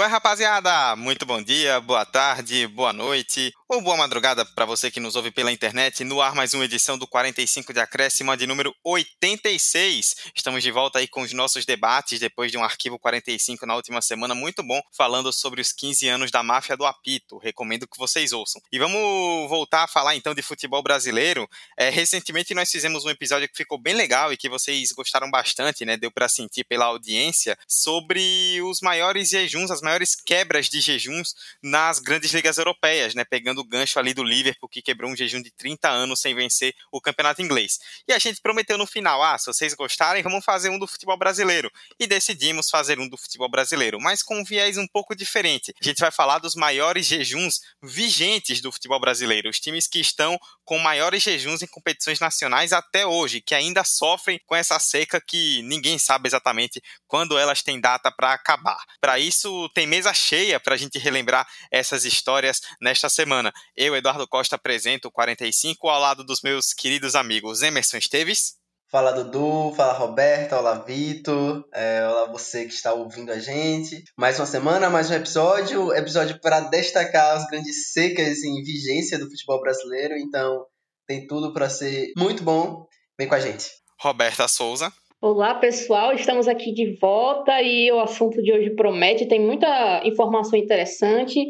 Qual é, rapaziada? Muito bom dia, boa tarde, boa noite ou boa madrugada para você que nos ouve pela internet. No ar, mais uma edição do 45 de Acréscimo, de número 86. Estamos de volta aí com os nossos debates depois de um arquivo 45 na última semana, muito bom, falando sobre os 15 anos da máfia do apito. Recomendo que vocês ouçam. E vamos voltar a falar então de futebol brasileiro. É, recentemente nós fizemos um episódio que ficou bem legal e que vocês gostaram bastante, né? Deu para sentir pela audiência sobre os maiores jejuns, as maiores quebras de jejuns nas grandes ligas europeias, né? Pegando o gancho ali do Liverpool, que quebrou um jejum de 30 anos sem vencer o campeonato inglês. E a gente prometeu no final: ah, se vocês gostarem, vamos fazer um do futebol brasileiro. E decidimos fazer um do futebol brasileiro, mas com um viés um pouco diferente. A gente vai falar dos maiores jejuns vigentes do futebol brasileiro, os times que estão com maiores jejuns em competições nacionais até hoje, que ainda sofrem com essa seca que ninguém sabe exatamente quando elas têm data para acabar. Para isso, tem mesa cheia para a gente relembrar essas histórias nesta semana. Eu, Eduardo Costa, apresento o 45 ao lado dos meus queridos amigos Emerson Esteves. Fala Dudu, fala Roberta, olá Vitor, é, olá você que está ouvindo a gente. Mais uma semana, mais um episódio, episódio para destacar as grandes secas em vigência do futebol brasileiro, então tem tudo para ser muito bom. Vem com a gente. Roberta Souza. Olá pessoal, estamos aqui de volta e o assunto de hoje promete, tem muita informação interessante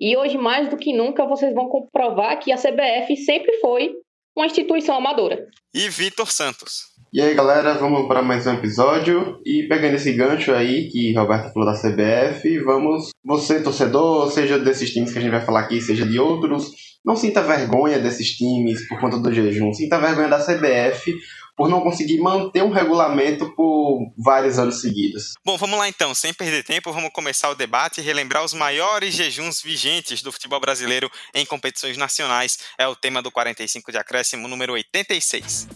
e hoje, mais do que nunca, vocês vão comprovar que a CBF sempre foi uma instituição amadora. E Vitor Santos. E aí, galera, vamos para mais um episódio. E pegando esse gancho aí que Roberto falou da CBF, vamos. Você, torcedor, seja desses times que a gente vai falar aqui, seja de outros, não sinta vergonha desses times por conta do jejum. Sinta vergonha da CBF por não conseguir manter um regulamento por vários anos seguidos. Bom, vamos lá então, sem perder tempo, vamos começar o debate e relembrar os maiores jejuns vigentes do futebol brasileiro em competições nacionais. É o tema do 45 de acréscimo número 86.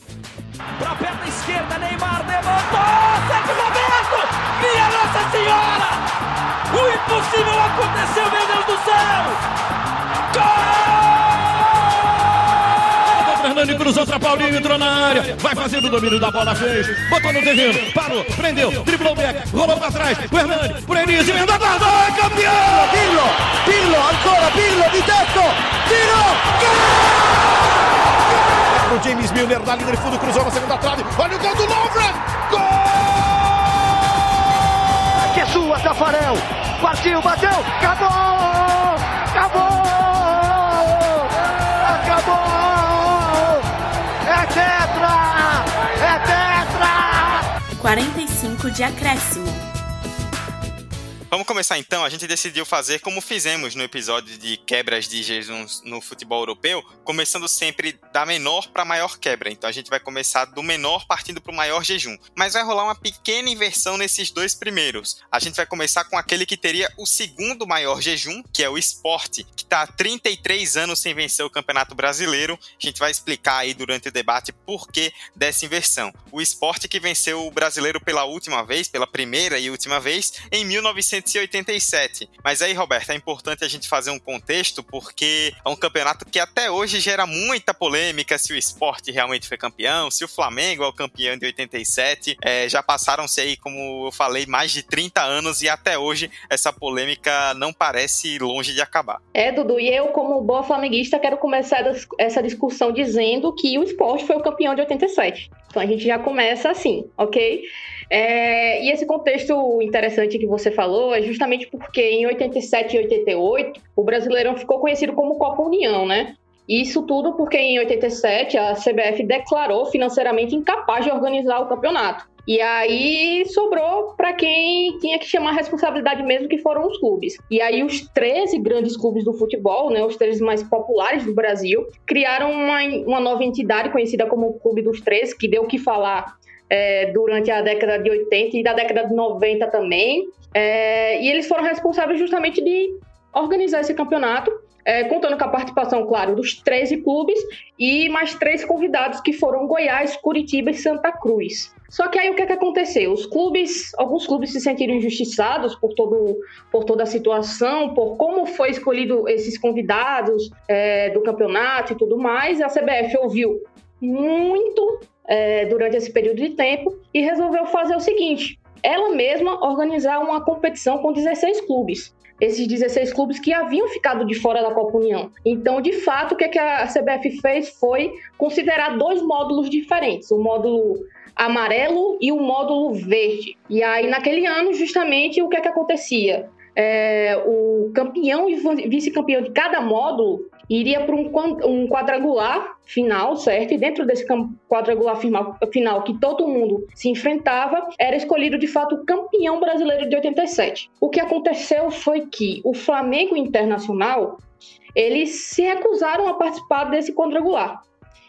Para a perna esquerda, Neymar levantou! Sérgio Roberto! Minha Nossa Senhora! O impossível aconteceu, meu Deus do céu! Gol! Hernani cruzou para Paulinho, entrou na área. Vai fazendo o domínio da bola, fez. Botou no terreno, parou, prendeu, driblou o back, rolou para trás. O Hernani, por Enis, emendou a guarda, é campeão! Pirlo, Pirlo, ancora Pirlo, de teto, tiro, gol! O James Milner na linha de fundo, cruzou na segunda trave. Olha o gol do Lovren! Gol! Que é sua, Tafarel! Partiu, bateu, acabou! Acabou! 45 de acréscimo. Vamos começar então. A gente decidiu fazer como fizemos no episódio de quebras de jejuns no futebol europeu, começando sempre da menor para maior quebra. Então a gente vai começar do menor partindo para o maior jejum. Mas vai rolar uma pequena inversão nesses dois primeiros. A gente vai começar com aquele que teria o segundo maior jejum, que é o esporte, que está há 33 anos sem vencer o Campeonato Brasileiro. A gente vai explicar aí durante o debate por que dessa inversão. O esporte que venceu o brasileiro pela última vez, pela primeira e última vez, em 1900 1987. Mas aí, Roberto, é importante a gente fazer um contexto porque é um campeonato que até hoje gera muita polêmica se o esporte realmente foi campeão, se o Flamengo é o campeão de 87. É, já passaram-se aí, como eu falei, mais de 30 anos e até hoje essa polêmica não parece longe de acabar. É, Dudu, e eu, como boa flamenguista, quero começar essa discussão dizendo que o esporte foi o campeão de 87. Então a gente já começa assim, ok? É, e esse contexto interessante que você falou é justamente porque em 87 e 88 o Brasileirão ficou conhecido como Copa União, né? Isso tudo porque em 87 a CBF declarou financeiramente incapaz de organizar o campeonato. E aí sobrou para quem tinha que chamar a responsabilidade mesmo, que foram os clubes. E aí os 13 grandes clubes do futebol, né, os 13 mais populares do Brasil, criaram uma, uma nova entidade conhecida como Clube dos 13, que deu o que falar é, durante a década de 80 e da década de 90 também. É, e eles foram responsáveis justamente de organizar esse campeonato, é, contando com a participação, claro, dos 13 clubes e mais três convidados que foram Goiás, Curitiba e Santa Cruz. Só que aí o que, é que aconteceu? Os clubes, alguns clubes se sentiram injustiçados por, todo, por toda a situação, por como foi escolhido esses convidados é, do campeonato e tudo mais. A CBF ouviu muito é, durante esse período de tempo e resolveu fazer o seguinte: ela mesma organizar uma competição com 16 clubes esses 16 clubes que haviam ficado de fora da Copa União. Então, de fato, o que, é que a CBF fez foi considerar dois módulos diferentes: o módulo amarelo e o módulo verde. E aí, naquele ano, justamente, o que é que acontecia? É, o campeão e vice-campeão de cada módulo iria para um, um, quadrangular final, certo? E dentro desse quadrangular final, que todo mundo se enfrentava, era escolhido de fato o campeão brasileiro de 87. O que aconteceu foi que o Flamengo Internacional eles se recusaram a participar desse quadrangular.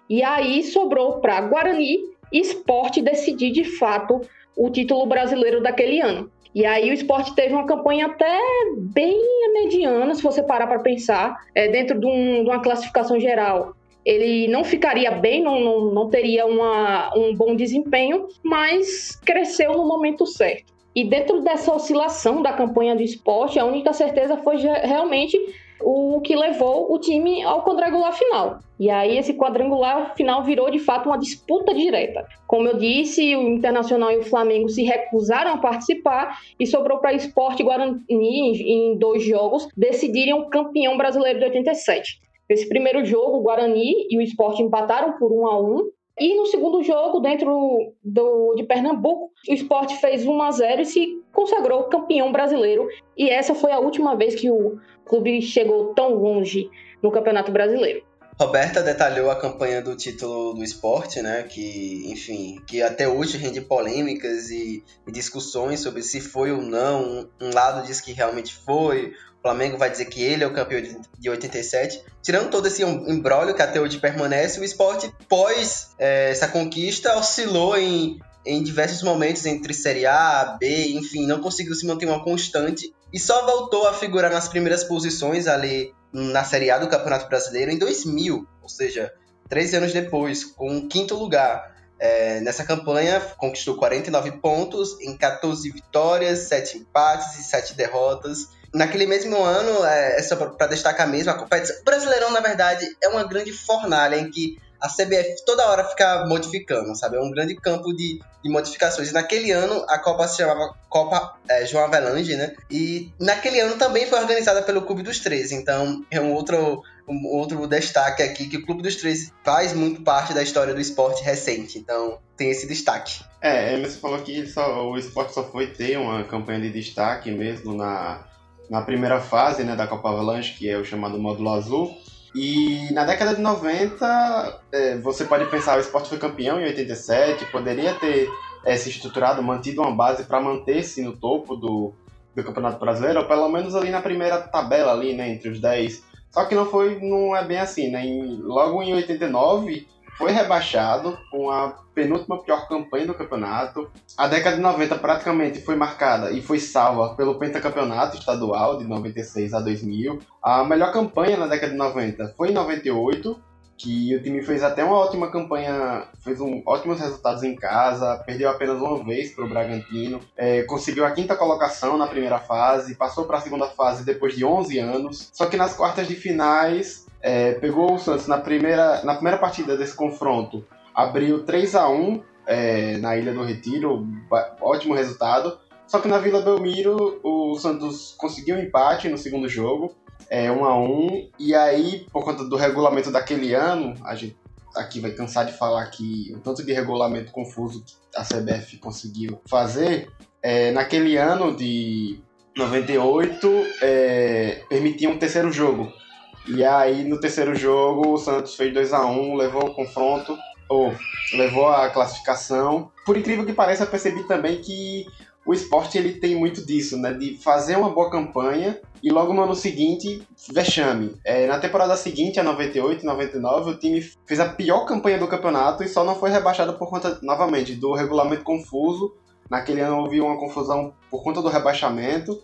E aí sobrou para Guarani Esporte decidir de fato o título brasileiro daquele ano. E aí o esporte teve uma campanha até bem mediana, se você parar para pensar, é, dentro de, um, de, uma classificação geral. Ele não ficaria bem, não, não, não teria uma, um bom desempenho, mas cresceu no momento certo. E dentro dessa oscilação da campanha do esporte, a única certeza foi realmente o que levou o time ao quadrangular final. E aí esse quadrangular final virou de fato uma disputa direta. Como eu disse, o Internacional e o Flamengo se recusaram a participar e sobrou para Esporte Guarani em dois jogos decidirem o campeão brasileiro de 87. Esse primeiro jogo, o Guarani e o Esporte empataram por 1 a 1 e no segundo jogo, dentro do, de Pernambuco, o esporte fez 1 a 0 e se consagrou campeão brasileiro. E essa foi a última vez que o clube chegou tão longe no Campeonato Brasileiro. Roberta detalhou a campanha do título do esporte, né? Que, enfim, que até hoje rende polêmicas e, e discussões sobre se foi ou não. Um lado diz que realmente foi, o Flamengo vai dizer que ele é o campeão de 87. Tirando todo esse embrólio que até hoje permanece, o esporte, pós é, essa conquista, oscilou em, em diversos momentos entre Série A, B, enfim, não conseguiu se manter uma constante e só voltou a figurar nas primeiras posições ali na Série A do Campeonato Brasileiro em 2000, ou seja, 13 anos depois, com o quinto lugar. É, nessa campanha, conquistou 49 pontos em 14 vitórias, 7 empates e 7 derrotas. Naquele mesmo ano, é, é só para destacar mesmo, a competição. O Brasileirão, na verdade, é uma grande fornalha em que a CBF toda hora fica modificando, sabe? É um grande campo de, de modificações. E naquele ano, a Copa se chamava Copa é, João Avelange, né? E naquele ano também foi organizada pelo Clube dos Três. Então, é um outro, um outro destaque aqui, que o Clube dos Três faz muito parte da história do esporte recente. Então, tem esse destaque. É, você falou que só, o esporte só foi ter uma campanha de destaque mesmo na, na primeira fase né, da Copa Avalanche, que é o chamado módulo azul. E na década de 90, é, você pode pensar, o esporte foi campeão em 87, poderia ter é, se estruturado, mantido uma base para manter-se no topo do, do Campeonato Brasileiro, ou pelo menos ali na primeira tabela, ali, né, entre os 10. Só que não foi, não é bem assim, né? Em, logo em 89, foi rebaixado com a penúltima pior campanha do campeonato. A década de 90 praticamente foi marcada e foi salva pelo pentacampeonato estadual de 96 a 2000. A melhor campanha na década de 90 foi em 98, que o time fez até uma ótima campanha, fez um, ótimos resultados em casa, perdeu apenas uma vez para o Bragantino, é, conseguiu a quinta colocação na primeira fase, passou para a segunda fase depois de 11 anos, só que nas quartas de finais é, pegou o Santos na primeira, na primeira partida desse confronto, abriu 3 a 1 é, na Ilha do Retiro, ótimo resultado. Só que na Vila Belmiro o Santos conseguiu um empate no segundo jogo, é, 1 a 1 e aí, por conta do regulamento daquele ano, a gente aqui vai cansar de falar que o tanto de regulamento confuso que a CBF conseguiu fazer, é, naquele ano de 98, é, permitia um terceiro jogo. E aí, no terceiro jogo, o Santos fez 2 a 1 levou o confronto, ou levou a classificação. Por incrível que pareça, percebi também que o esporte ele tem muito disso, né? De fazer uma boa campanha e logo no ano seguinte, vexame. É, na temporada seguinte, a 98 99, o time fez a pior campanha do campeonato e só não foi rebaixado por conta, novamente, do regulamento confuso. Naquele ano houve uma confusão por conta do rebaixamento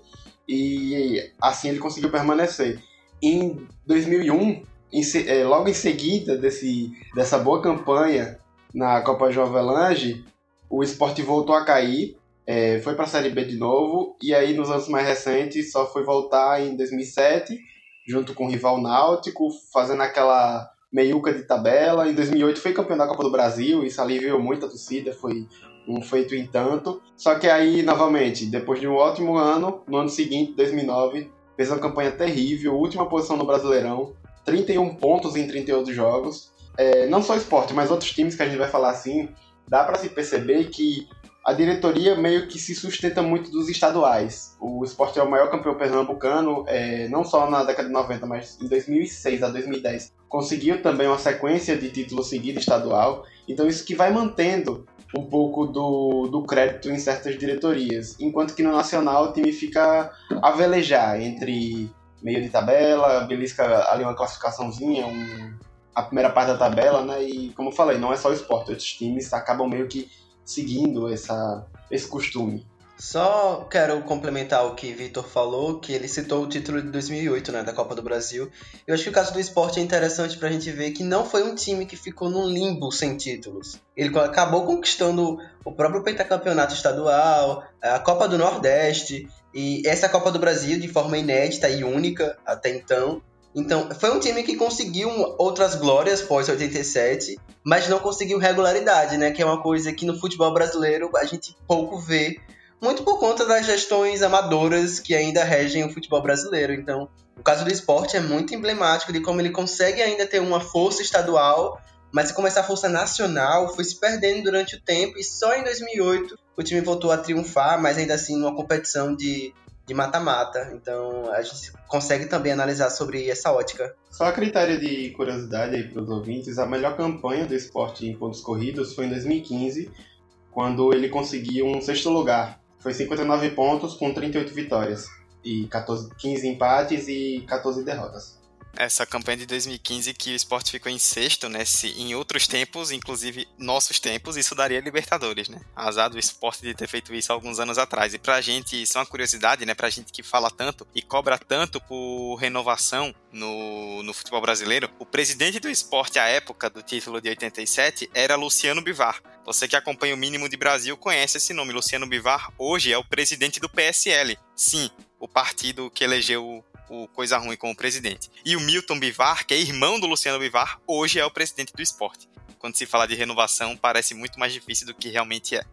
e assim ele conseguiu permanecer. Em 2001, em, é, logo em seguida desse, dessa boa campanha na Copa João Avelange, o esporte voltou a cair, é, foi para a Série B de novo, e aí nos anos mais recentes só foi voltar em 2007, junto com o rival Náutico, fazendo aquela meiuca de tabela. Em 2008 foi campeão da Copa do Brasil, isso aliviou muito a torcida, foi um feito em tanto. Só que aí, novamente, depois de um ótimo ano, no ano seguinte, 2009, fez uma campanha terrível, última posição no Brasileirão, 31 pontos em 38 jogos. É, não só esporte, mas outros times que a gente vai falar assim, dá para se perceber que a diretoria meio que se sustenta muito dos estaduais. O esporte é o maior campeão pernambucano, é, não só na década de 90, mas em 2006 a 2010. Conseguiu também uma sequência de títulos seguidos estadual. Então isso que vai mantendo um pouco do, do crédito em certas diretorias. Enquanto que no Nacional o time fica a velejar entre meio de tabela, belisca ali uma classificaçãozinha, um, a primeira parte da tabela, né? E como eu falei, não é só o esporte, outros times acabam meio que seguindo essa, esse costume. Só quero complementar o que Vitor falou, que ele citou o título de 2008, né, da Copa do Brasil. Eu acho que o caso do esporte é interessante pra gente ver que não foi um time que ficou num limbo sem títulos. Ele acabou conquistando o próprio pentacampeonato estadual, a Copa do Nordeste e essa Copa do Brasil de forma inédita e única até então. Então, foi um time que conseguiu outras glórias pós 87, mas não conseguiu regularidade, né? Que é uma coisa que no futebol brasileiro a gente pouco vê, muito por conta das gestões amadoras que ainda regem o futebol brasileiro. Então, o caso do esporte é muito emblemático de como ele consegue ainda ter uma força estadual, mas como essa força nacional foi se perdendo durante o tempo e só em 2008 o time voltou a triunfar, mas ainda assim numa competição de de mata-mata. Então a gente consegue também analisar sobre essa ótica. Só a critério de curiosidade aí para os ouvintes, a melhor campanha do esporte em pontos corridos foi em 2015, quando ele conseguiu um sexto lugar. Foi 59 pontos com 38 vitórias e 14, 15 empates e 14 derrotas essa campanha de 2015 que o esporte ficou em sexto, né? Se em outros tempos, inclusive nossos tempos, isso daria Libertadores, né? Azar do esporte de ter feito isso alguns anos atrás. E pra gente, isso é uma curiosidade, né? Pra gente que fala tanto e cobra tanto por renovação no, no futebol brasileiro, o presidente do esporte à época do título de 87 era Luciano Bivar. Você que acompanha o mínimo de Brasil conhece esse nome. Luciano Bivar hoje é o presidente do PSL. Sim, o partido que elegeu o Coisa Ruim como presidente. E o Milton Bivar, que é irmão do Luciano Bivar, hoje é o presidente do esporte. Quando se fala de renovação, parece muito mais difícil do que realmente é.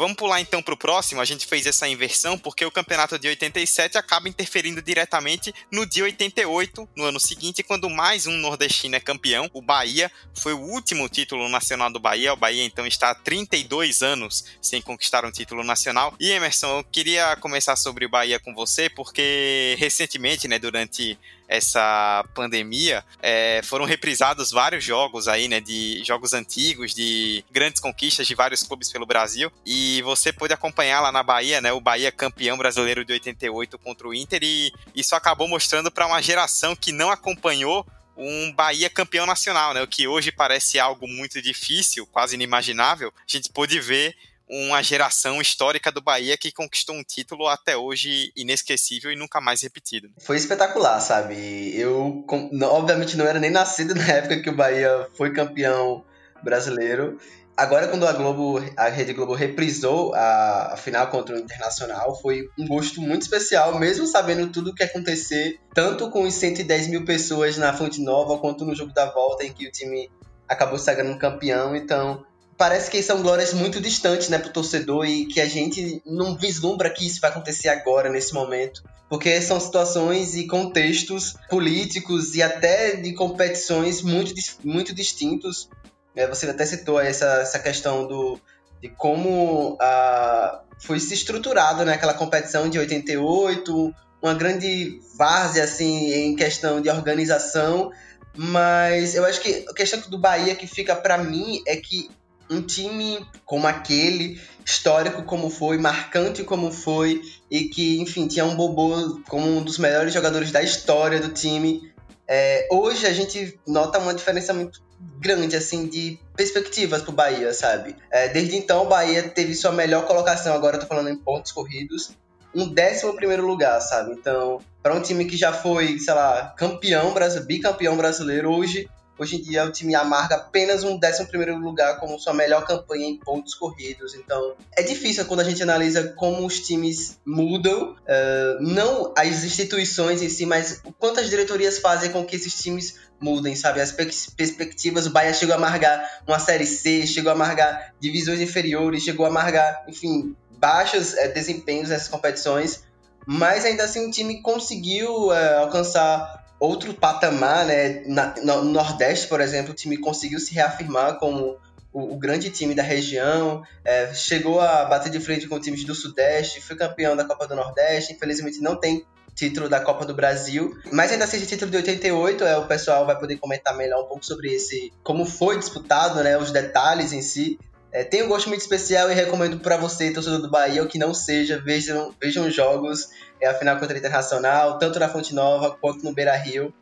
Vamos pular então para o próximo. A gente fez essa inversão porque o campeonato de 87 acaba interferindo diretamente no de 88, no ano seguinte, quando mais um nordestino é campeão. O Bahia foi o último título nacional do Bahia. O Bahia então está há 32 anos sem conquistar um título nacional. E Emerson, eu queria começar sobre o Bahia com você porque recentemente, né, durante essa pandemia, é, foram reprisados vários jogos aí, né, de jogos antigos, de grandes conquistas de vários clubes pelo Brasil, e você pôde acompanhar lá na Bahia, né, o Bahia campeão brasileiro de 88 contra o Inter, e isso acabou mostrando para uma geração que não acompanhou um Bahia campeão nacional, né? O que hoje parece algo muito difícil, quase inimaginável. A gente pôde ver uma geração histórica do Bahia que conquistou um título até hoje inesquecível e nunca mais repetido. Foi espetacular, sabe? Eu, obviamente, não era nem nascido na época que o Bahia foi campeão brasileiro. Agora, quando a Globo, a Rede Globo reprisou a, a, final contra o Internacional, foi um gosto muito especial, mesmo sabendo tudo o que acontecer, tanto com os 110 mil pessoas na Fonte Nova, quanto no jogo da volta, em que o time acabou sagrando campeão. Então, parece que são glórias muito distantes, né, pro torcedor e que a gente não vislumbra que isso vai acontecer agora, nesse momento. Porque são situações e contextos políticos e até de competições muito, muito distintos. É, você até citou essa, essa questão do, de como a, foi se estruturado né, aquela competição de 88, uma grande várzea assim, em questão de organização, mas eu acho que a questão do Bahia que fica para mim é que um time como aquele, histórico como foi, marcante como foi, e que, enfim, tinha um Bobô como um dos melhores jogadores da história do time. É, hoje a gente nota uma diferença muito grande, assim, de perspectivas pro Bahia, sabe? É, desde então, o Bahia teve sua melhor colocação, agora eu tô falando em pontos corridos, um décimo primeiro lugar, sabe? Então, para um time que já foi, sei lá, campeão, bicampeão brasileiro, hoje Hoje em dia o time amarga apenas um 11 lugar como sua melhor campanha em pontos corridos. Então é difícil quando a gente analisa como os times mudam, uh, não as instituições em si, mas o quanto as diretorias fazem com que esses times mudem, sabe? As perspectivas, o Bahia chegou a amargar uma Série C, chegou a amargar divisões inferiores, chegou a amargar, enfim, baixos é, desempenhos nessas competições, mas ainda assim o time conseguiu é, alcançar outro patamar, né? Na, no Nordeste, por exemplo, o time conseguiu se reafirmar como o, o grande time da região, é, chegou a bater de frente com times do Sudeste, foi campeão da Copa do Nordeste, infelizmente não tem título da Copa do Brasil, mas ainda seja título de 88, é, o pessoal vai poder comentar melhor um pouco sobre esse, como foi disputado, né, os detalhes em si. É, tem um gosto muito especial e recomendo para você, torcedor do Bahia, ou que não seja, vejam, vejam jogos, é a final contra o Internacional, tanto na Fonte Nova quanto no Beira Rio.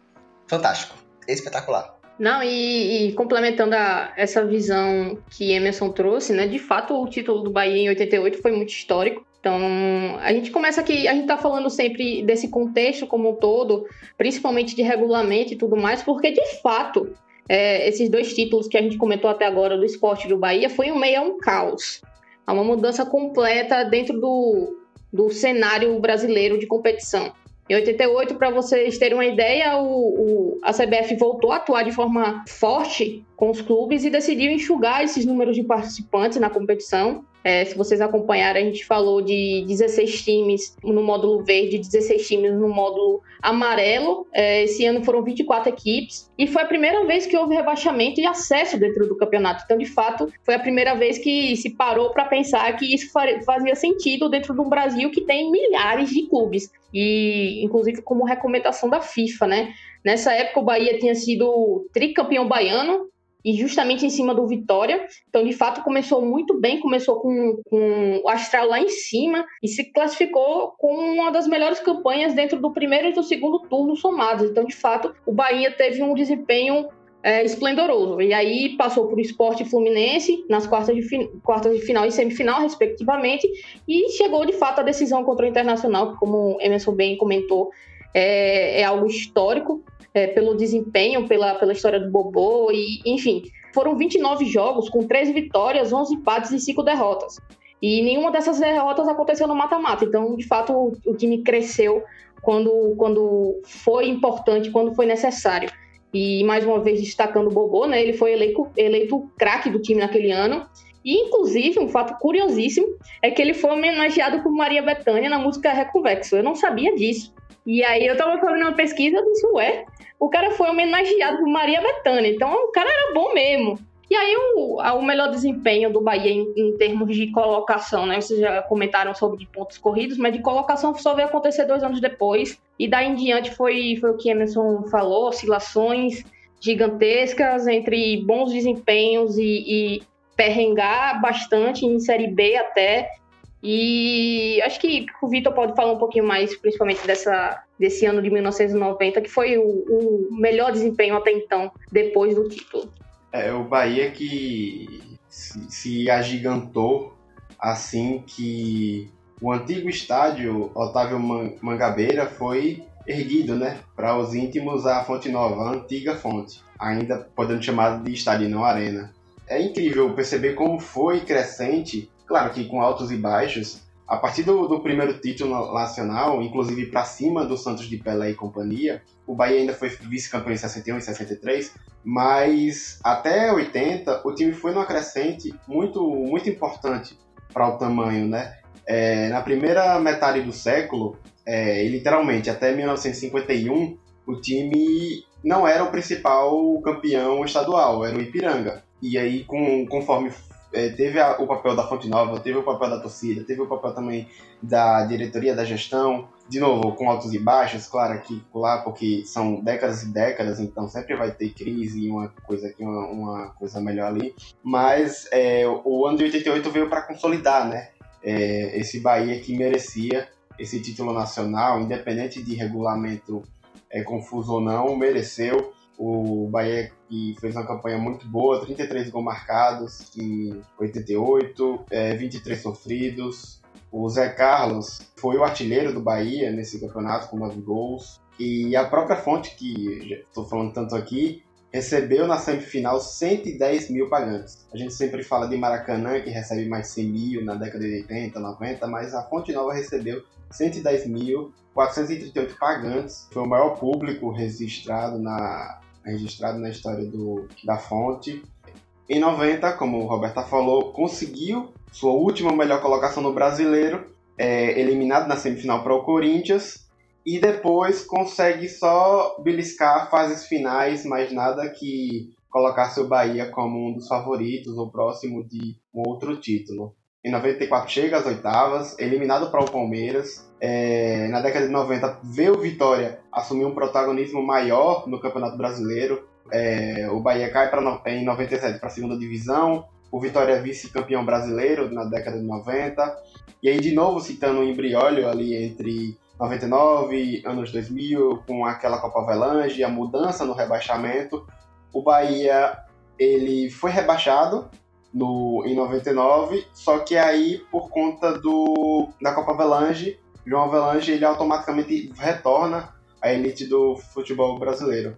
Fantástico, espetacular. Não, e, e complementando a, essa visão que Emerson trouxe, né? De fato, o título do Bahia em 88 foi muito histórico. Então, a gente começa aqui, a gente está falando sempre desse contexto como um todo, principalmente de regulamento e tudo mais, porque de fato, é, esses dois títulos que a gente comentou até agora do esporte do Bahia foi um meio a um caos. Há uma mudança completa dentro do, do cenário brasileiro de competição. Em 88, para vocês terem uma ideia, o, o, a CBF voltou a atuar de forma forte com os clubes e decidiu enxugar esses números de participantes na competição. É, se vocês acompanharem, a gente falou de 16 times no módulo verde, 16 times no módulo amarelo. É, esse ano foram 24 equipes. E foi a primeira vez que houve rebaixamento e acesso dentro do campeonato. Então, de fato, foi a primeira vez que se parou para pensar que isso fazia sentido dentro de um Brasil que tem milhares de clubes. E, inclusive, como recomendação da FIFA, né? Nessa época, o Bahia tinha sido tricampeão baiano, e justamente em cima do Vitória. Então, de fato, começou muito bem, começou com, com o Astral lá em cima e se classificou com uma das melhores campanhas dentro do primeiro e do segundo turno somados. Então, de fato, o Bahia teve um desempenho é, esplendoroso. E aí passou por Esporte Fluminense nas quartas de, quartas de final e semifinal, respectivamente, e chegou de fato à decisão contra o Internacional, como Emerson bem comentou, é, é algo histórico é, pelo desempenho, pela, pela história do Bobô, e enfim. Foram 29 jogos com 13 vitórias, 11 empates e 5 derrotas. E nenhuma dessas derrotas aconteceu no mata-mata. Então, de fato, o, o, time cresceu quando, quando foi importante, quando foi necessário. E mais uma vez destacando o Bobô, né? Ele foi eleito, eleito craque do time naquele ano. E, inclusive, um fato curiosíssimo é que ele foi homenageado por Maria Bethânia na música Reconvexo. Eu não sabia disso. E aí eu tava fazendo uma pesquisa e disse, ué, o cara foi homenageado por Maria Bethânia, então o cara era bom mesmo. E aí o, o melhor desempenho do Bahia em, em, termos de colocação, né? Vocês já comentaram sobre pontos corridos, mas de colocação só veio acontecer dois anos depois. E daí em diante foi, foi o que Emerson falou, oscilações gigantescas entre bons desempenhos e, e perrengar bastante em Série B até e acho que o Vitor pode falar um pouquinho mais, principalmente dessa, desse ano de 1990, que foi o, o melhor desempenho até então, depois do título. É o Bahia que se, se agigantou assim que o antigo estádio Otávio Mangabeira foi erguido, né, para os íntimos a Fonte Nova, a antiga fonte, ainda podendo chamar de estádio não arena. É incrível perceber como foi crescente Claro que com altos e baixos. A partir do, do primeiro título nacional, inclusive para cima do Santos de Pelé e companhia, o Bahia ainda foi vice-campeão em 61 e 63, mas até 80 o time foi numa crescente muito, muito importante para o tamanho, né? É, na primeira metade do século, é, literalmente até 1951, o time não era o principal campeão estadual, era o Ipiranga. E aí, com, conforme é, teve a, o papel da Fonte Nova, teve o papel da torcida, teve o papel também da diretoria da gestão, de novo, com altos e baixos, claro, aqui lá, porque são décadas e décadas, então sempre vai ter crise e uma coisa aqui, uma, uma coisa melhor ali. Mas é, o ano de 88 veio para consolidar, né? É, esse Bahia que merecia esse título nacional, independente de regulamento é, confuso ou não, mereceu. O Bahia que fez uma campanha muito boa, 33 gols marcados em 88, é, 23 sofridos. O Zé Carlos foi o artilheiro do Bahia nesse campeonato com 9 gols. E a própria fonte, que estou falando tanto aqui, recebeu na semifinal 110 mil pagantes. A gente sempre fala de Maracanã, que recebe mais 100 mil na década de 80, 90, mas a Fonte Nova recebeu 110 mil, 438 pagantes. Foi o maior público registrado na, registrado na história do, da Fonte. Em 90, como o Roberta falou, conseguiu sua última melhor colocação no Brasileiro, é, eliminado na semifinal para o Corinthians, e depois consegue só beliscar fases finais, mas nada que colocasse o Bahia como um dos favoritos ou próximo de um outro título. Em 94 chega às oitavas, eliminado para o Palmeiras. É, na década de 90 vê o Vitória assumir um protagonismo maior no Campeonato Brasileiro, é, o Bahia cai pra, em 97 para a segunda divisão. O Vitória é vice-campeão brasileiro na década de 90. E aí, de novo, citando o embriólio ali entre 99 anos 2000, com aquela Copa Avelange, a mudança no rebaixamento, o Bahia ele foi rebaixado no, em 99, só que aí, por conta do, da Copa Avelange, João Avelange ele automaticamente retorna à elite do futebol brasileiro.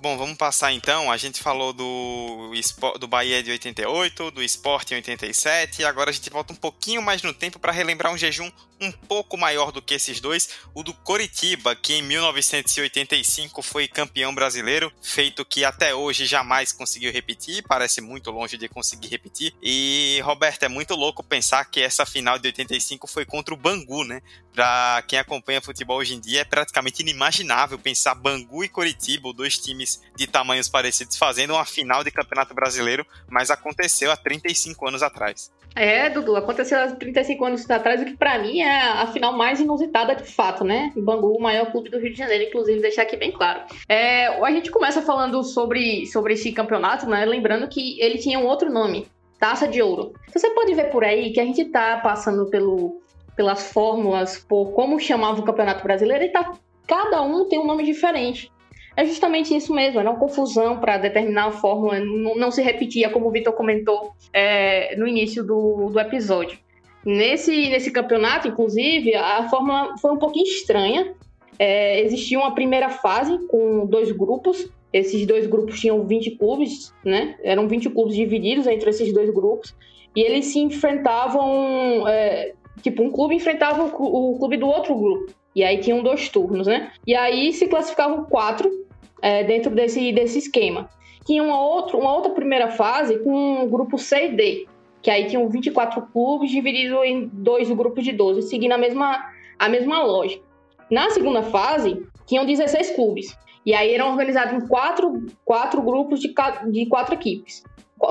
Bom, vamos passar então. A gente falou do, do Bahia de 88, do Sport em 87, e agora a gente volta um pouquinho mais no tempo para relembrar um jejum um pouco maior do que esses dois, o do Coritiba, que em 1985 foi campeão brasileiro, feito que até hoje jamais conseguiu repetir, parece muito longe de conseguir repetir. E Roberto, é muito louco pensar que essa final de 85 foi contra o Bangu, né? Para quem acompanha futebol hoje em dia, é praticamente inimaginável pensar Bangu e Coritiba, dois times de tamanhos parecidos, fazendo uma final de Campeonato Brasileiro, mas aconteceu há 35 anos atrás. É, Dudu, aconteceu há 35 anos atrás, o que para mim é a final mais inusitada de fato, né? Bangu, o maior clube do Rio de Janeiro, inclusive, deixar aqui bem claro. É, a gente começa falando sobre, sobre esse campeonato, né? Lembrando que ele tinha um outro nome, Taça de Ouro. Então, você pode ver por aí que a gente tá passando pelo, pelas fórmulas, por como chamava o Campeonato Brasileiro, e tá, cada um tem um nome diferente é justamente isso mesmo, era uma confusão para determinar a fórmula, não, não, se repetia, como o Vitor comentou é, no início do, do episódio. Nesse, nesse campeonato, inclusive, a fórmula foi um pouquinho estranha. É, existia uma primeira fase com dois grupos. Esses dois grupos tinham 20 clubes, né? Eram 20 clubes divididos entre esses dois grupos. E eles se enfrentavam. É, tipo, um clube enfrentava o, o clube do outro grupo. E aí tinham dois turnos, né? E aí se classificavam quatro é, dentro desse, desse esquema. Tinha uma outra, uma outra primeira fase com o grupo C e D, que aí tinham 24 clubes divididos em dois grupos de 12, seguindo a mesma, a mesma lógica. Na segunda fase, tinham 16 clubes, e aí eram organizados em quatro, quatro grupos de, de quatro equipes.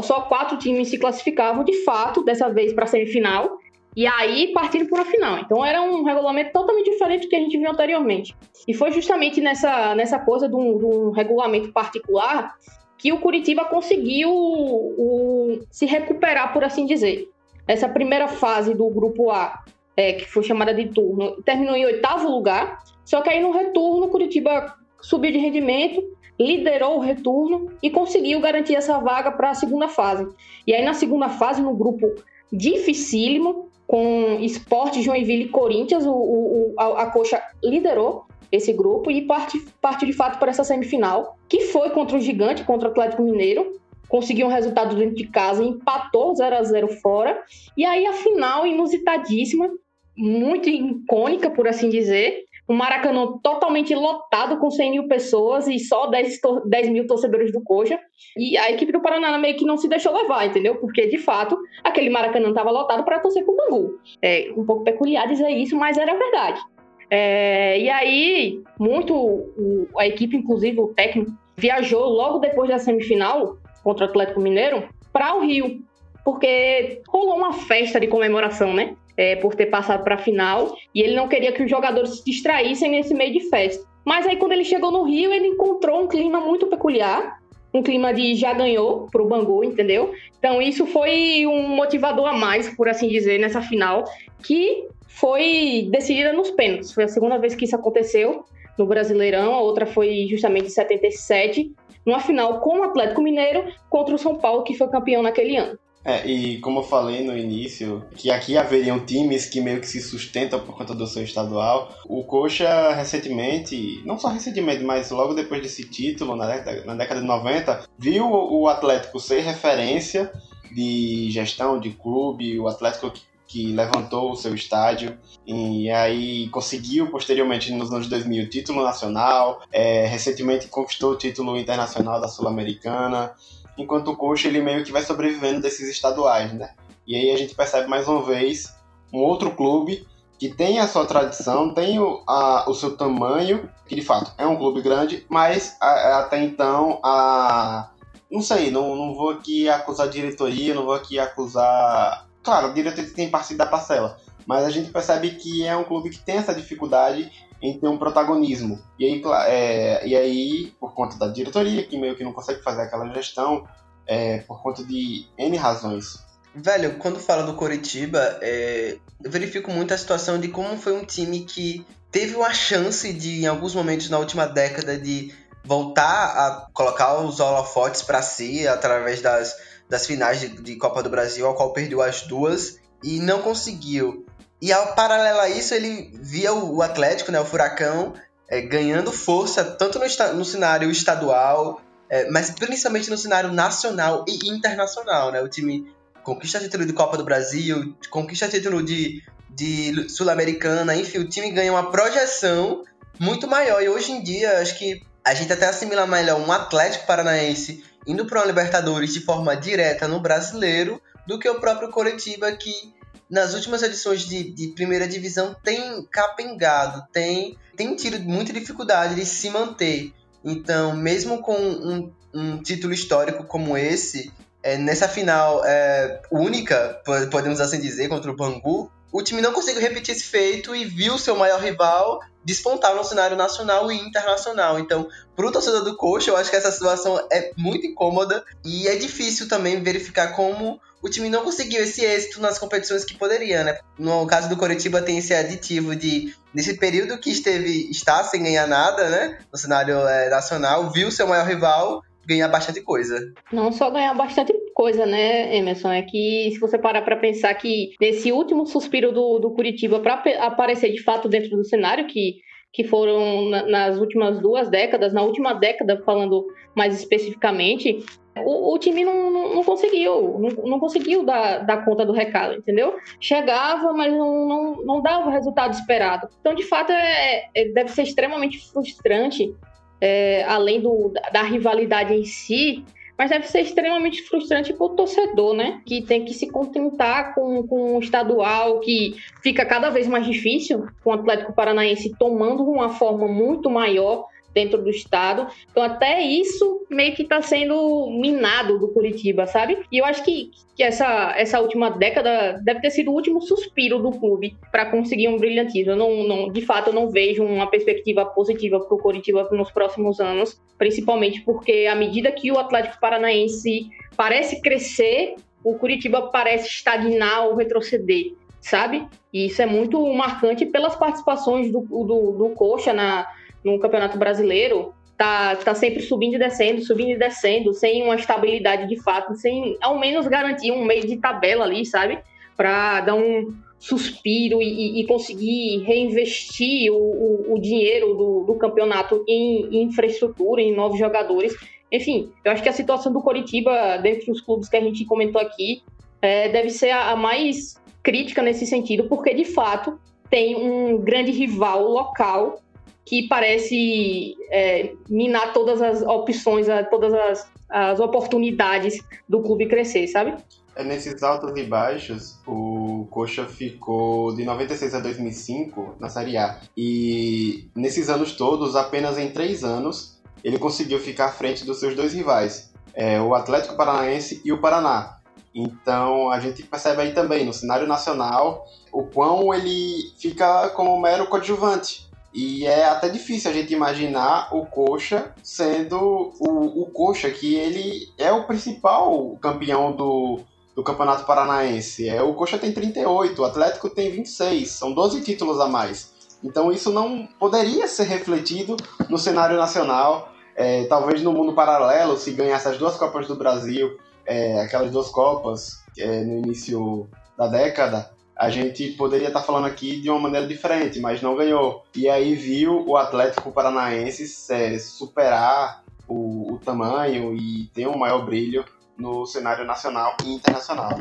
Só quatro times se classificavam de fato, dessa vez para a semifinal, e aí partiram para a final. Então era um regulamento totalmente diferente do que a gente viu anteriormente. E foi justamente nessa, nessa coisa de um, de um regulamento particular que o Curitiba conseguiu o, se recuperar, por assim dizer. Essa primeira fase do grupo A, é, que foi chamada de turno, terminou em oitavo lugar. Só que aí no retorno, o Curitiba subiu de rendimento, liderou o retorno e conseguiu garantir essa vaga para a segunda fase. E aí na segunda fase, no grupo dificílimo, com Esporte, Joinville e Corinthians, o, o, a, a Coxa liderou esse grupo e parte, parte de fato para essa semifinal, que foi contra o Gigante, contra o Atlético Mineiro. Conseguiu um resultado dentro de casa, empatou 0 a 0 fora. E aí a final inusitadíssima, muito icônica, por assim dizer, um Maracanã totalmente lotado com 100 mil pessoas e só 10, 10 mil torcedores do Coxa. E a equipe do Paraná meio que não se deixou levar, entendeu? Porque, de fato, aquele Maracanã estava lotado para torcer com o Bangu. É um pouco peculiar dizer isso, mas era verdade. É, e aí, muito o, a equipe, inclusive o técnico, viajou logo depois da semifinal contra o Atlético Mineiro para o Rio, porque rolou uma festa de comemoração, né? É, por ter passado para a final, e ele não queria que os jogadores se distraíssem nesse meio de festa. Mas aí, quando ele chegou no Rio, ele encontrou um clima muito peculiar, um clima de já ganhou para o Bangu, entendeu? Então, isso foi um motivador a mais, por assim dizer, nessa final, que foi decidida nos pênaltis. Foi a segunda vez que isso aconteceu no Brasileirão, a outra foi justamente em 77, numa final com o Atlético Mineiro contra o São Paulo, que foi campeão naquele ano. É, e como eu falei no início, que aqui haveriam times que meio que se sustentam por conta do seu estadual. O Coxa, recentemente, não só recentemente, mas logo depois desse título, na década, na década de 90, viu o Atlético ser referência de gestão de clube, o Atlético que levantou o seu estádio e aí conseguiu posteriormente nos anos 2000 o título nacional, é, recentemente conquistou o título internacional da Sul-Americana, enquanto o Coxa ele meio que vai sobrevivendo desses estaduais, né? E aí a gente percebe mais uma vez um outro clube que tem a sua tradição, tem o, a, o seu tamanho, que de fato é um clube grande, mas a, até então a não sei, não, não vou aqui acusar a diretoria, não vou aqui acusar Claro, o diretor tem parte da parcela, mas a gente percebe que é um clube que tem essa dificuldade em ter um protagonismo. E aí, é, e aí por conta da diretoria, que meio que não consegue fazer aquela gestão, é, por conta de N razões. Velho, quando fala do Coritiba, é, eu verifico muito a situação de como foi um time que teve uma chance de, em alguns momentos na última década, de voltar a colocar os holofotes para si através das das finais de, de, Copa do Brasil, ao qual perdeu as duas e não conseguiu. E ao a isso, ele via o, Atlético, né, o Furacão, é, ganhando força tanto no, no cenário estadual, é, mas principalmente no cenário nacional e internacional. Né? O time conquista título de Copa do Brasil, conquista título de, de Sul-Americana, enfim, o time ganha uma projeção muito maior. E hoje em dia, acho que a gente até assimila melhor um Atlético Paranaense indo para uma Libertadores de forma direta no brasileiro do que o próprio Coritiba, que nas últimas edições de, de primeira divisão tem capengado, tem, tem tido muita dificuldade de se manter. Então, mesmo com um, um título histórico como esse, é, nessa final é, única, podemos assim dizer, contra o Bangu, o time não conseguiu repetir esse feito e viu seu maior rival despontar no cenário nacional e internacional. Então, para o torcedor do Coxa, eu acho que essa situação é muito incômoda e é difícil também verificar como o time não conseguiu esse êxito nas competições que poderia, né? No caso do Coritiba tem esse aditivo de nesse período que esteve está sem ganhar nada, né? No cenário é, nacional, viu seu maior rival ganhar bastante coisa. Não só ganhar bastante coisa, né, Emerson? É que se você parar para pensar que nesse último suspiro do, do Curitiba para aparecer de fato dentro do cenário, que, que foram na, nas últimas duas décadas, na última década, falando mais especificamente, o, o time não, não, não conseguiu, não, não, conseguiu dar, dar conta do recado, entendeu? Chegava, mas não, não, dava o resultado esperado. Então, de fato, é, é deve ser extremamente frustrante é, além do, da rivalidade em si, mas deve ser extremamente frustrante para o torcedor, né? Que tem que se contentar com, com o estadual, que fica cada vez mais difícil, com o Atlético Paranaense tomando uma forma muito maior dentro do estado. Então, até isso meio que está sendo minado do Curitiba, sabe? E eu acho que, que essa, essa última década deve ter sido o último suspiro do clube para conseguir um brilhantismo. Eu não, não, de fato, eu não vejo uma perspectiva positiva para o Curitiba nos próximos anos, principalmente porque, à medida que o Atlético Paranaense parece crescer, o Curitiba parece estagnar ou retroceder sabe? E isso é muito marcante pelas participações do, do, do Coxa na, no Campeonato Brasileiro tá, tá sempre subindo e descendo, subindo e descendo, sem uma estabilidade de fato, sem ao menos garantir um meio de tabela ali, sabe? Para dar um suspiro e, e, conseguir reinvestir o, o, o dinheiro do, do, campeonato em, em infraestrutura, em novos jogadores. Enfim, eu acho que a situação do Coritiba, dentre os clubes que a gente comentou aqui, é, deve ser a, a mais crítica nesse sentido, porque de fato tem um grande rival local que parece é, minar todas as opções, todas as, as oportunidades do clube crescer, sabe? É, nesses altos e baixos, o Coxa ficou de 96 a 2005 na Série A. E nesses anos todos, apenas em três anos, ele conseguiu ficar à frente dos seus dois rivais, é, o Atlético Paranaense e o Paraná. Então a gente percebe aí também, no cenário nacional, o quão ele fica como mero coadjuvante e é até difícil a gente imaginar o Coxa sendo o, o Coxa, que ele é o principal campeão do, do Campeonato Paranaense. É, o Coxa tem 38, o Atlético tem 26, são 12 títulos a mais. Então isso não poderia ser refletido no cenário nacional. É, talvez no mundo paralelo, se ganhasse as duas Copas do Brasil, é, aquelas duas Copas, é, no início da década, a gente poderia estar falando aqui de uma maneira diferente, mas não ganhou. E aí viu o Atlético Paranaense é, superar o, o, tamanho e ter um maior brilho no cenário nacional e internacional.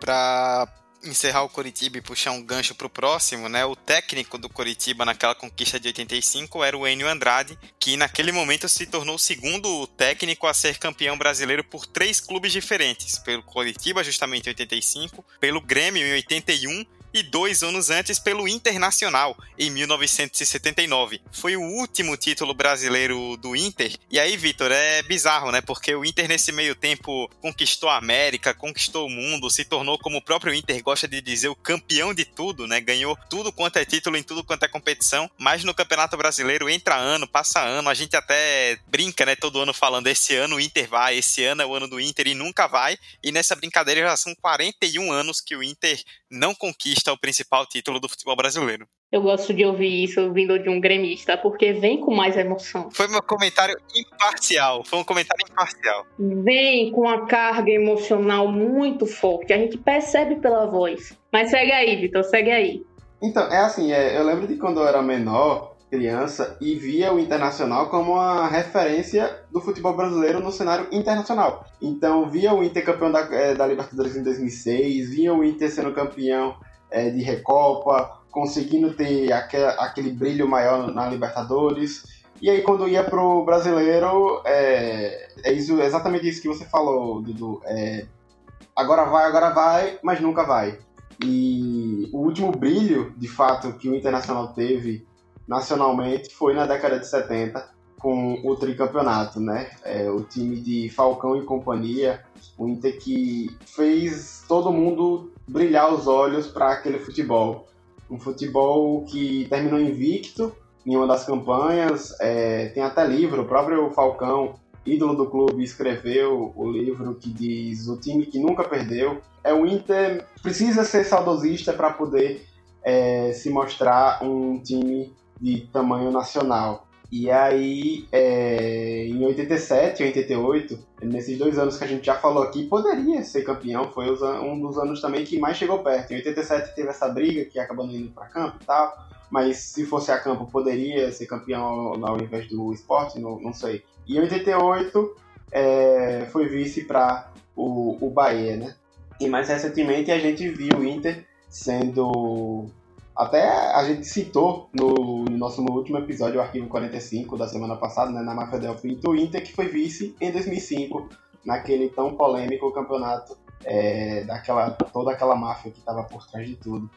Para encerrar o Coritiba e puxar um gancho para o próximo, né? O técnico do Coritiba naquela conquista de 85 era o Enio Andrade, que naquele momento se tornou o segundo técnico a ser campeão brasileiro por três clubes diferentes, pelo Coritiba justamente em 85, pelo Grêmio em 81 e dois anos antes pelo Internacional, em 1979. Foi o último título brasileiro do Inter. E aí, Vitor, é bizarro, né? Porque o Inter, nesse meio tempo, conquistou a América, conquistou o mundo, se tornou, como o próprio Inter gosta de dizer, o campeão de tudo, né? Ganhou tudo quanto é título em tudo quanto é competição. Mas no Campeonato Brasileiro, entra ano, passa ano, a gente até brinca, né? Todo ano falando, esse ano o Inter vai, esse ano é o ano do Inter e nunca vai. E nessa brincadeira já são 41 anos que o Inter não conquista o principal título do futebol brasileiro. Eu gosto de ouvir isso vindo de um gremista, porque vem com mais emoção. Foi meu comentário imparcial. Foi um comentário imparcial. Vem com uma carga emocional muito forte. A gente percebe pela voz. Mas segue aí, Vitor, segue aí. Então, é assim, é, eu lembro de quando eu era menor, criança, e via o Internacional como uma referência do futebol brasileiro no cenário internacional. Então, via o Inter campeão da, é, da Libertadores em 2006, via o Inter sendo campeão é, de Recopa, conseguindo ter aquele, aquele brilho maior na Libertadores. E aí quando ia pro brasileiro, é, é isso, exatamente isso que você falou, Dudu. É, agora vai, agora vai, mas nunca vai. E o último brilho, de fato, que o Internacional teve nacionalmente foi na década de 70, com o tricampeonato, né? É, o time de Falcão e companhia, o Inter que fez todo mundo brilhar os olhos para aquele futebol. Um futebol que terminou invicto em uma das campanhas, é, tem até livro, o próprio Falcão, ídolo do clube, escreveu o livro que diz o time que nunca perdeu. É o Inter precisa ser saudosista para poder é, se mostrar um time de tamanho nacional. E aí, é, em 87 88, nesses dois anos que a gente já falou aqui, poderia ser campeão. Foi um dos anos também que mais chegou perto. Em 87 teve essa briga que acabou indo para campo e tal. Mas se fosse a campo, poderia ser campeão ao invés do esporte, não, não sei. E em 88 é, foi vice para o, o Bahia, né? E mais recentemente a gente viu o Inter sendo até a gente citou no, no nosso último episódio, o arquivo 45 da semana passada, né, na Máfia Del Pinto, o Inter que foi vice em 2005, naquele tão polêmico campeonato é, daquela toda aquela máfia que estava por trás de tudo.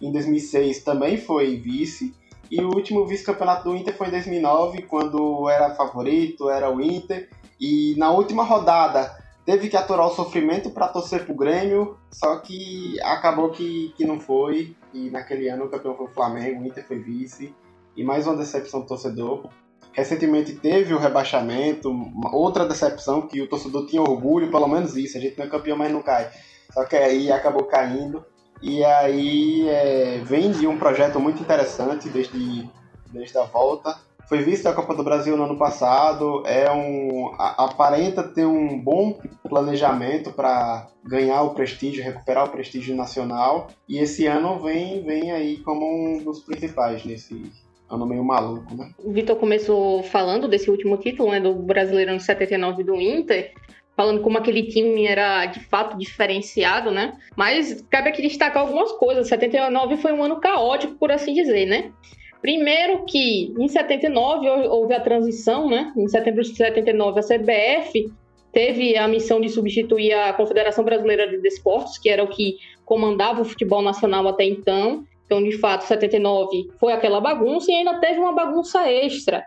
Em 2006 também foi vice, e o último vice-campeonato do Inter foi em 2009, quando era favorito, era o Inter, e na última rodada teve que aturar o sofrimento para torcer pro Grêmio, só que acabou que, que não foi. E naquele ano o campeão foi o Flamengo, o Inter foi vice. E mais uma decepção do torcedor. Recentemente teve o rebaixamento, outra decepção que o torcedor tinha orgulho, pelo menos isso. A gente não é campeão, mas não cai. Só que aí acabou caindo. E aí é, vem de um projeto muito interessante desde, desde a volta foi vice da Copa do Brasil no ano passado, é um aparenta ter um bom planejamento para ganhar o prestígio, recuperar o prestígio nacional e esse ano vem vem aí como um dos principais nesse ano meio maluco, né? O Vitor começou falando desse último título, né, do Brasileirão de 79 do Inter, falando como aquele time era de fato diferenciado, né? Mas cabe aqui destacar algumas coisas. 79 foi um ano caótico, por assim dizer, né? Primeiro que em 79 houve a transição, né? Em setembro de 79 a CBF teve a missão de substituir a Confederação Brasileira de Desportos, que era o que comandava o futebol nacional até então. Então, de fato, 79 foi aquela bagunça e ainda teve uma bagunça extra.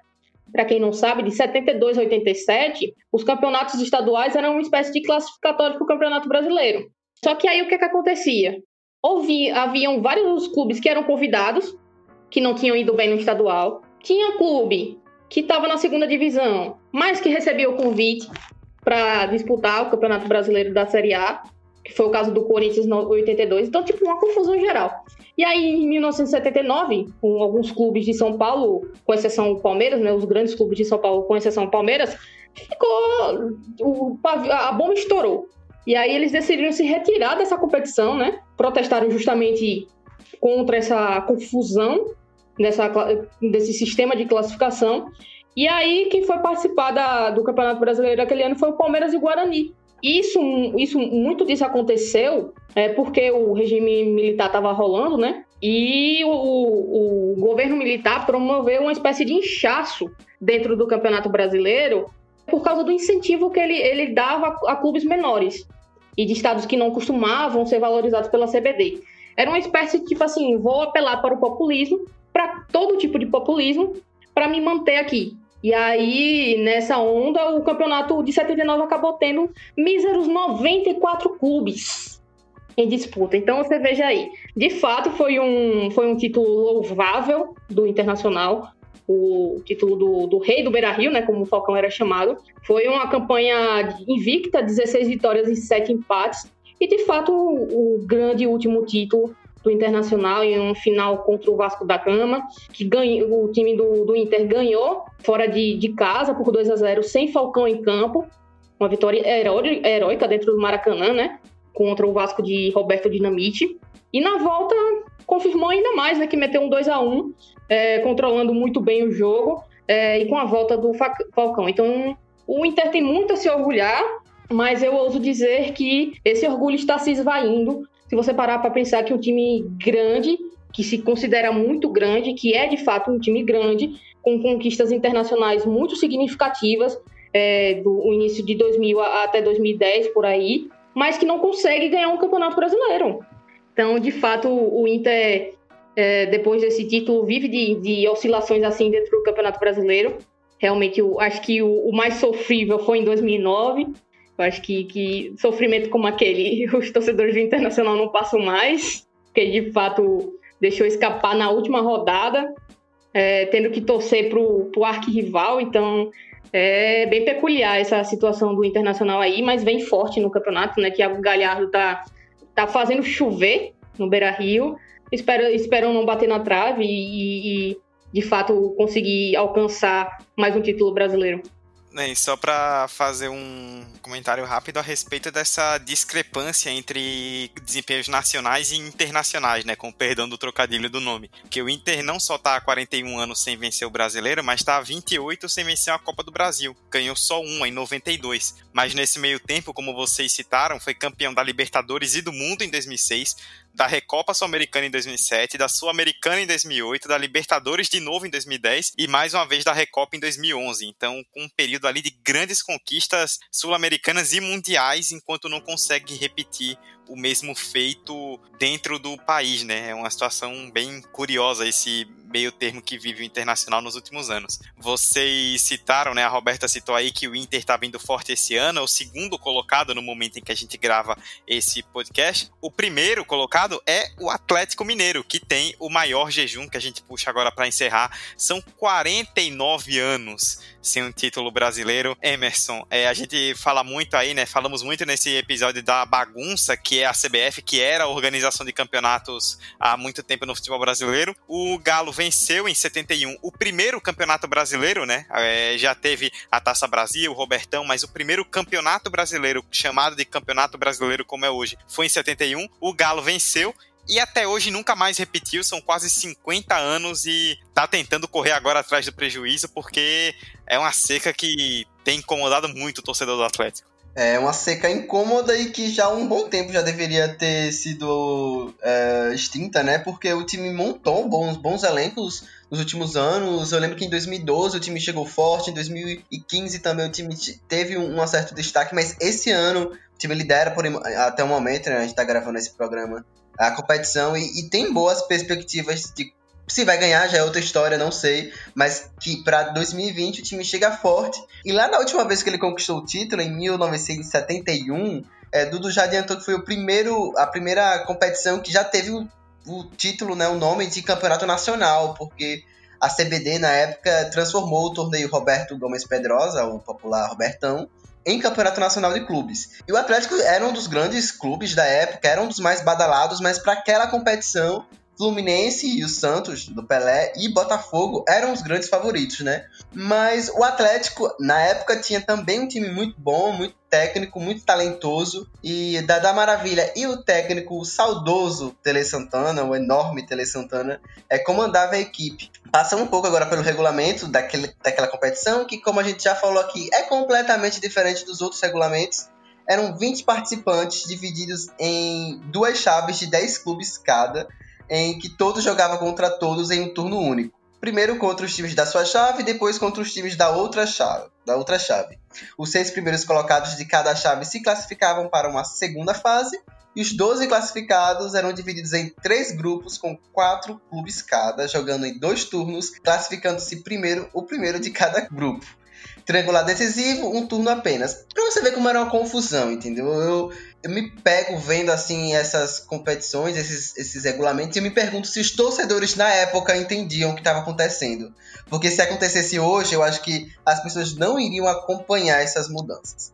Para quem não sabe, de 72 a 87, os campeonatos estaduais eram uma espécie de classificatório para o Campeonato Brasileiro. Só que aí o que, que acontecia? Houve, haviam vários clubes que eram convidados que não tinham ido bem no estadual. Tinha clube que estava na segunda divisão, mas que recebia o convite para disputar o Campeonato Brasileiro da Série A, que foi o caso do Corinthians em 82. Então, tipo, uma confusão geral. E aí, em 1979, com alguns clubes de São Paulo, com exceção do Palmeiras, né, os grandes clubes de São Paulo, com exceção do Palmeiras, ficou. O, a bomba estourou. E aí eles decidiram se retirar dessa competição, né? Protestaram justamente contra essa confusão nessa, desse sistema de classificação. E aí, quem foi participar da, do Campeonato Brasileiro aquele ano foi o Palmeiras e o Guarani. Isso, isso, muito disso aconteceu é, porque o regime militar estava rolando, né? E o, o, governo militar promoveu uma espécie de inchaço dentro do Campeonato Brasileiro por causa do incentivo que ele, ele dava a, a clubes menores e de estados que não costumavam ser valorizados pela CBD. Era uma espécie de tipo assim, vou apelar para o populismo, para todo tipo de populismo, para me manter aqui. E aí, nessa onda, o campeonato de 79 acabou tendo míseros 94 clubes em disputa. Então você veja aí, de fato foi um, foi um título louvável do Internacional, o título do, do rei do Beira-Rio, né, como o Falcão era chamado. Foi uma campanha invicta, 16 vitórias e 7 empates. E de fato o, o grande último título do Internacional em um final contra o Vasco da Gama, que ganhou, o time do, do Inter ganhou fora de, de casa por 2 a 0 sem Falcão em campo. Uma vitória heróica dentro do Maracanã, né? Contra o Vasco de Roberto Dinamite. E na volta confirmou ainda mais, né? Que meteu um 2 a 1 é, controlando muito bem o jogo é, e com a volta do Falcão. Então o Inter tem muito a se orgulhar, mas eu ouso dizer que esse orgulho está se esvaindo se você parar para pensar que um time grande, que se considera muito grande, que é de fato um time grande, com conquistas internacionais muito significativas, é, do início de 2000 até 2010 por aí, mas que não consegue ganhar um campeonato brasileiro. Então, de fato, o Inter, é, depois desse título, vive de, de, oscilações assim dentro do campeonato brasileiro. Realmente, eu acho que o, o mais sofrível foi em 2009, eu acho que, que sofrimento como aquele, os torcedores do Internacional não passam mais, porque de fato deixou escapar na última rodada, é, tendo que torcer para o arquirrival, então é bem peculiar essa situação do Internacional aí, mas vem forte no campeonato, né? Que o Galhardo tá, tá fazendo chover no Beira Rio. Espero, esperam não bater na trave e, e, de fato conseguir alcançar mais um título brasileiro. Né, só para fazer um comentário rápido a respeito dessa discrepância entre desempenhos nacionais e internacionais, né, com perdão do trocadilho do nome. Que o Inter não só tá há 41 anos sem vencer o brasileiro, mas tá há 28 sem vencer a Copa do Brasil. Ganhou só uma em 92. Mas nesse meio tempo, como vocês citaram, foi campeão da Libertadores e do Mundo em 2006, da Recopa Sul-Americana em 2007, da Sul-Americana em 2008, da Libertadores de novo em 2010 e mais uma vez da Recopa em 2011. Então, com um período ali de grandes conquistas sul-americanas e mundiais, enquanto não consegue repetir o mesmo feito dentro do país, né? É uma situação bem curiosa esse meio termo que vive o Internacional nos últimos anos. Vocês citaram, né? A Roberta citou aí que o Inter tá vindo forte esse ano, é o segundo colocado no momento em que a gente grava esse podcast. O primeiro colocado é o Atlético Mineiro, que tem o maior jejum que a gente puxa agora para encerrar. São 49 anos sem um título brasileiro. Emerson, é, a gente fala muito aí, né? Falamos muito nesse episódio da bagunça que é a CBF, que era a organização de campeonatos há muito tempo no futebol brasileiro. O Galo venceu em 71 o primeiro campeonato brasileiro, né? É, já teve a Taça Brasil, o Robertão, mas o primeiro campeonato brasileiro, chamado de Campeonato Brasileiro como é hoje, foi em 71. O Galo venceu e até hoje nunca mais repetiu, são quase 50 anos e tá tentando correr agora atrás do prejuízo porque é uma seca que tem incomodado muito o torcedor do Atlético. É uma seca incômoda e que já há um bom tempo já deveria ter sido é, extinta, né? Porque o time montou bons, bons elencos nos últimos anos. Eu lembro que em 2012 o time chegou forte, em 2015 também o time teve um, certo destaque, mas esse ano o time lidera por, até o momento, né? A gente tá gravando esse programa, a competição e, e tem boas perspectivas de se vai ganhar já é outra história, não sei. Mas que para 2020 o time chega forte. E lá na última vez que ele conquistou o título, em 1971, é, Dudu já adiantou que foi o primeiro, a primeira competição que já teve o, o título, né, o nome de campeonato nacional, porque a CBD na época transformou o torneio Roberto Gomes Pedrosa, o popular Robertão, em campeonato nacional de clubes. E o Atlético era um dos grandes clubes da época, era um dos mais badalados, mas para aquela competição Fluminense e o Santos, do Pelé, e Botafogo eram os grandes favoritos, né? Mas o Atlético, na época, tinha também um time muito bom, muito técnico, muito talentoso. E Dada Maravilha e o técnico saudoso Tele Santana, o enorme Tele Santana, é, comandava a equipe. Passando um pouco agora pelo regulamento daquele, daquela competição, que, como a gente já falou aqui, é completamente diferente dos outros regulamentos eram 20 participantes divididos em duas chaves de 10 clubes cada, em que todos jogavam contra todos em um turno único. Primeiro contra os times da sua chave, depois contra os times da outra chave. Da outra chave. Os seis primeiros colocados de cada chave se classificavam para uma segunda fase e os 12 classificados eram divididos em três grupos com quatro clubes cada, jogando em dois turnos, classificando-se primeiro o primeiro de cada grupo triangular decisivo, um turno apenas. Pra você ver como era uma confusão, entendeu? Eu, eu me pego vendo assim essas competições, esses, esses regulamentos, e me pergunto se os torcedores na época entendiam o que estava acontecendo. Porque se acontecesse hoje, eu acho que as pessoas não iriam acompanhar essas mudanças.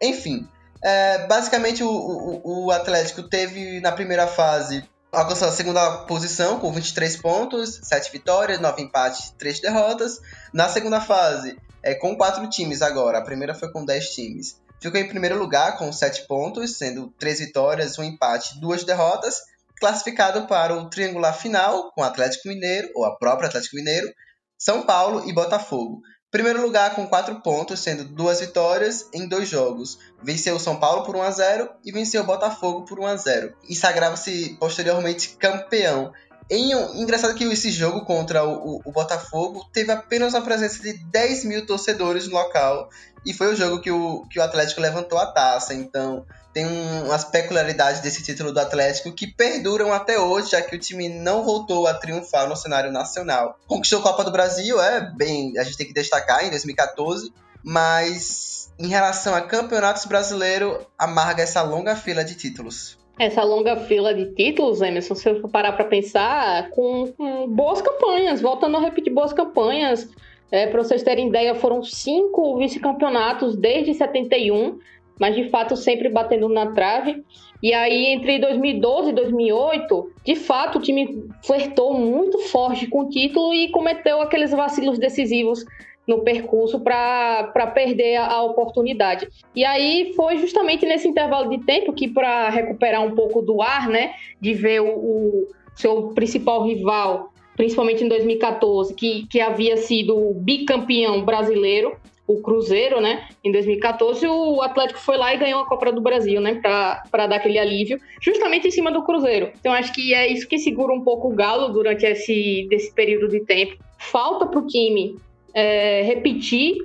Enfim, é, basicamente o, o, o Atlético teve na primeira fase alcançou a segunda posição com 23 pontos, 7 vitórias, 9 empates, 3 derrotas. Na segunda fase, é, com quatro times agora. A primeira foi com 10 times. Ficou em primeiro lugar com 7 pontos, sendo 3 vitórias, um empate, duas derrotas. Classificado para o triangular final com Atlético Mineiro, ou a própria Atlético Mineiro, São Paulo e Botafogo. Primeiro lugar com 4 pontos, sendo duas vitórias em dois jogos. Venceu o São Paulo por 1 a 0 e venceu o Botafogo por 1 a 0 e sagrava-se posteriormente campeão. Em, engraçado que esse jogo contra o, o, o, Botafogo teve apenas uma presença de 10 mil torcedores no local e foi o jogo que o, que o Atlético levantou a taça. Então tem um, umas peculiaridades desse título do Atlético que perduram até hoje, já que o time não voltou a triunfar no cenário nacional. Conquistou a Copa do Brasil, é bem, a gente tem que destacar em 2014, mas em relação a campeonatos brasileiros, amarga essa longa fila de títulos essa longa fila de títulos, Emerson, se eu for parar para pensar, com, com, boas campanhas, voltando a repetir boas campanhas. É, para vocês terem ideia, foram cinco vice-campeonatos desde 71, mas de fato sempre batendo na trave. E aí, entre 2012 e 2008, de fato, o time flertou muito forte com o título e cometeu aqueles vacilos decisivos no percurso para perder a, a, oportunidade. E aí foi justamente nesse intervalo de tempo que, para recuperar um pouco do ar, né, de ver o, o, seu principal rival, principalmente em 2014, que, que havia sido bicampeão brasileiro, o Cruzeiro, né, em 2014, o Atlético foi lá e ganhou a Copa do Brasil, né, para dar aquele alívio, justamente em cima do Cruzeiro. Então acho que é isso que segura um pouco o Galo durante esse desse período de tempo. Falta para o time é, repetir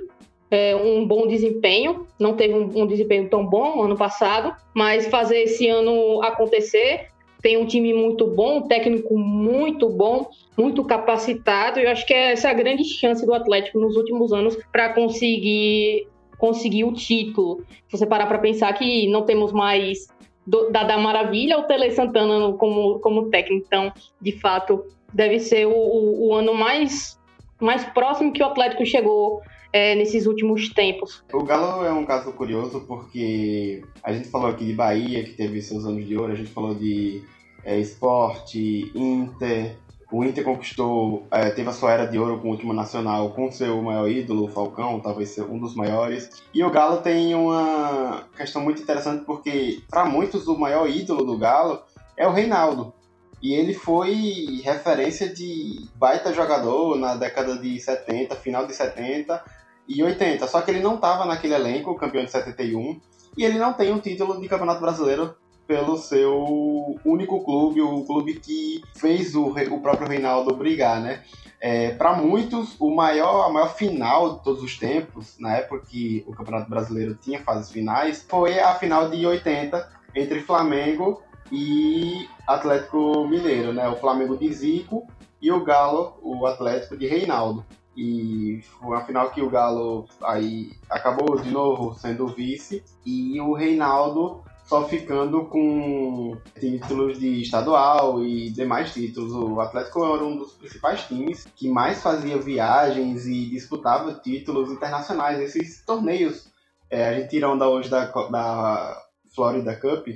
é, um bom desempenho. Não teve um, um, desempenho tão bom ano passado, mas fazer esse ano acontecer. Tem um time muito bom, um técnico muito bom, muito capacitado. Eu acho que essa é a grande chance do Atlético nos últimos anos para conseguir conseguir o título. Se você parar para pensar que não temos mais da, da Maravilha ou Tele Santana como, como técnico. Então, de fato, deve ser o, o, o ano mais mais próximo que o Atlético chegou é, nesses últimos tempos. O Galo é um caso curioso porque a gente falou aqui de Bahia, que teve seus anos de ouro, a gente falou de é, esporte, Inter. O Inter conquistou, é, teve a sua era de ouro com o último nacional, com seu maior ídolo, o Falcão, talvez um dos maiores. E o Galo tem uma questão muito interessante porque, para muitos, o maior ídolo do Galo é o Reinaldo. E ele foi referência de baita jogador na década de 70, final de 70 e 80. Só que ele não estava naquele elenco, campeão de 71, e ele não tem um título de Campeonato Brasileiro pelo seu único clube, o clube que fez o, o próprio Reinaldo brigar, né? É, para muitos, o maior, a maior final de todos os tempos, na época que o Campeonato Brasileiro tinha fases finais, foi a final de 80 entre Flamengo e Atlético Mineiro, né? O Flamengo de Zico e o Galo, o Atlético de Reinaldo. E foi uma final que o Galo aí acabou de novo sendo vice e o Reinaldo só ficando com títulos de estadual e demais títulos. O Atlético era um dos principais times que mais fazia viagens e disputava títulos internacionais. Esses torneios, é, a gente tira onda hoje da, da Florida Cup,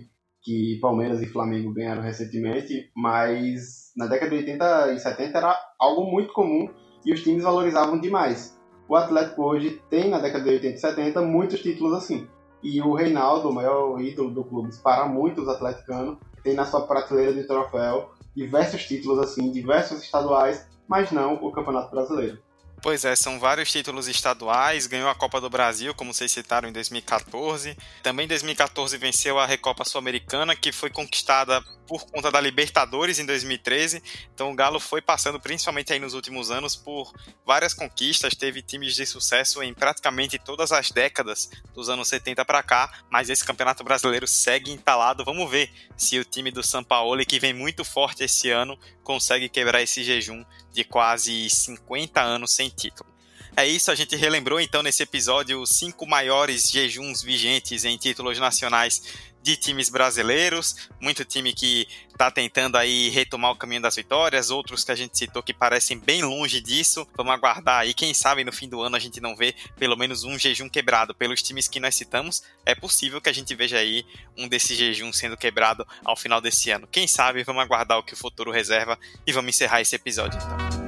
que Palmeiras e Flamengo ganharam recentemente, mas na década de 80 e 70 era algo muito comum e os times valorizavam demais. O Atlético hoje tem, na década de 80 e 70, muitos títulos assim. E o Reinaldo, o maior ídolo do clube, para muitos atleticanos, tem na sua prateleira de troféu diversos títulos assim, diversos estaduais, mas não o Campeonato Brasileiro. Pois é, são vários títulos estaduais, ganhou a Copa do Brasil, como vocês citaram, em 2014. Também em 2014 venceu a Recopa Sul-Americana, que foi conquistada por conta da Libertadores em 2013. Então o Galo foi passando, principalmente aí nos últimos anos, por várias conquistas, teve times de sucesso em praticamente todas as décadas dos anos 70 para cá, mas esse Campeonato Brasileiro segue entalado. Vamos ver se o time do São Paulo, que vem muito forte esse ano, consegue quebrar esse jejum de quase 50 anos sem título. É isso, a gente relembrou então nesse episódio os cinco maiores jejuns vigentes em títulos nacionais de times brasileiros, muito time que está tentando aí retomar o caminho das vitórias, outros que a gente citou que parecem bem longe disso. Vamos aguardar aí, quem sabe no fim do ano a gente não vê pelo menos um jejum quebrado pelos times que nós citamos. É possível que a gente veja aí um desses jejuns sendo quebrado ao final desse ano. Quem sabe, vamos aguardar o que o futuro reserva e vamos encerrar esse episódio então.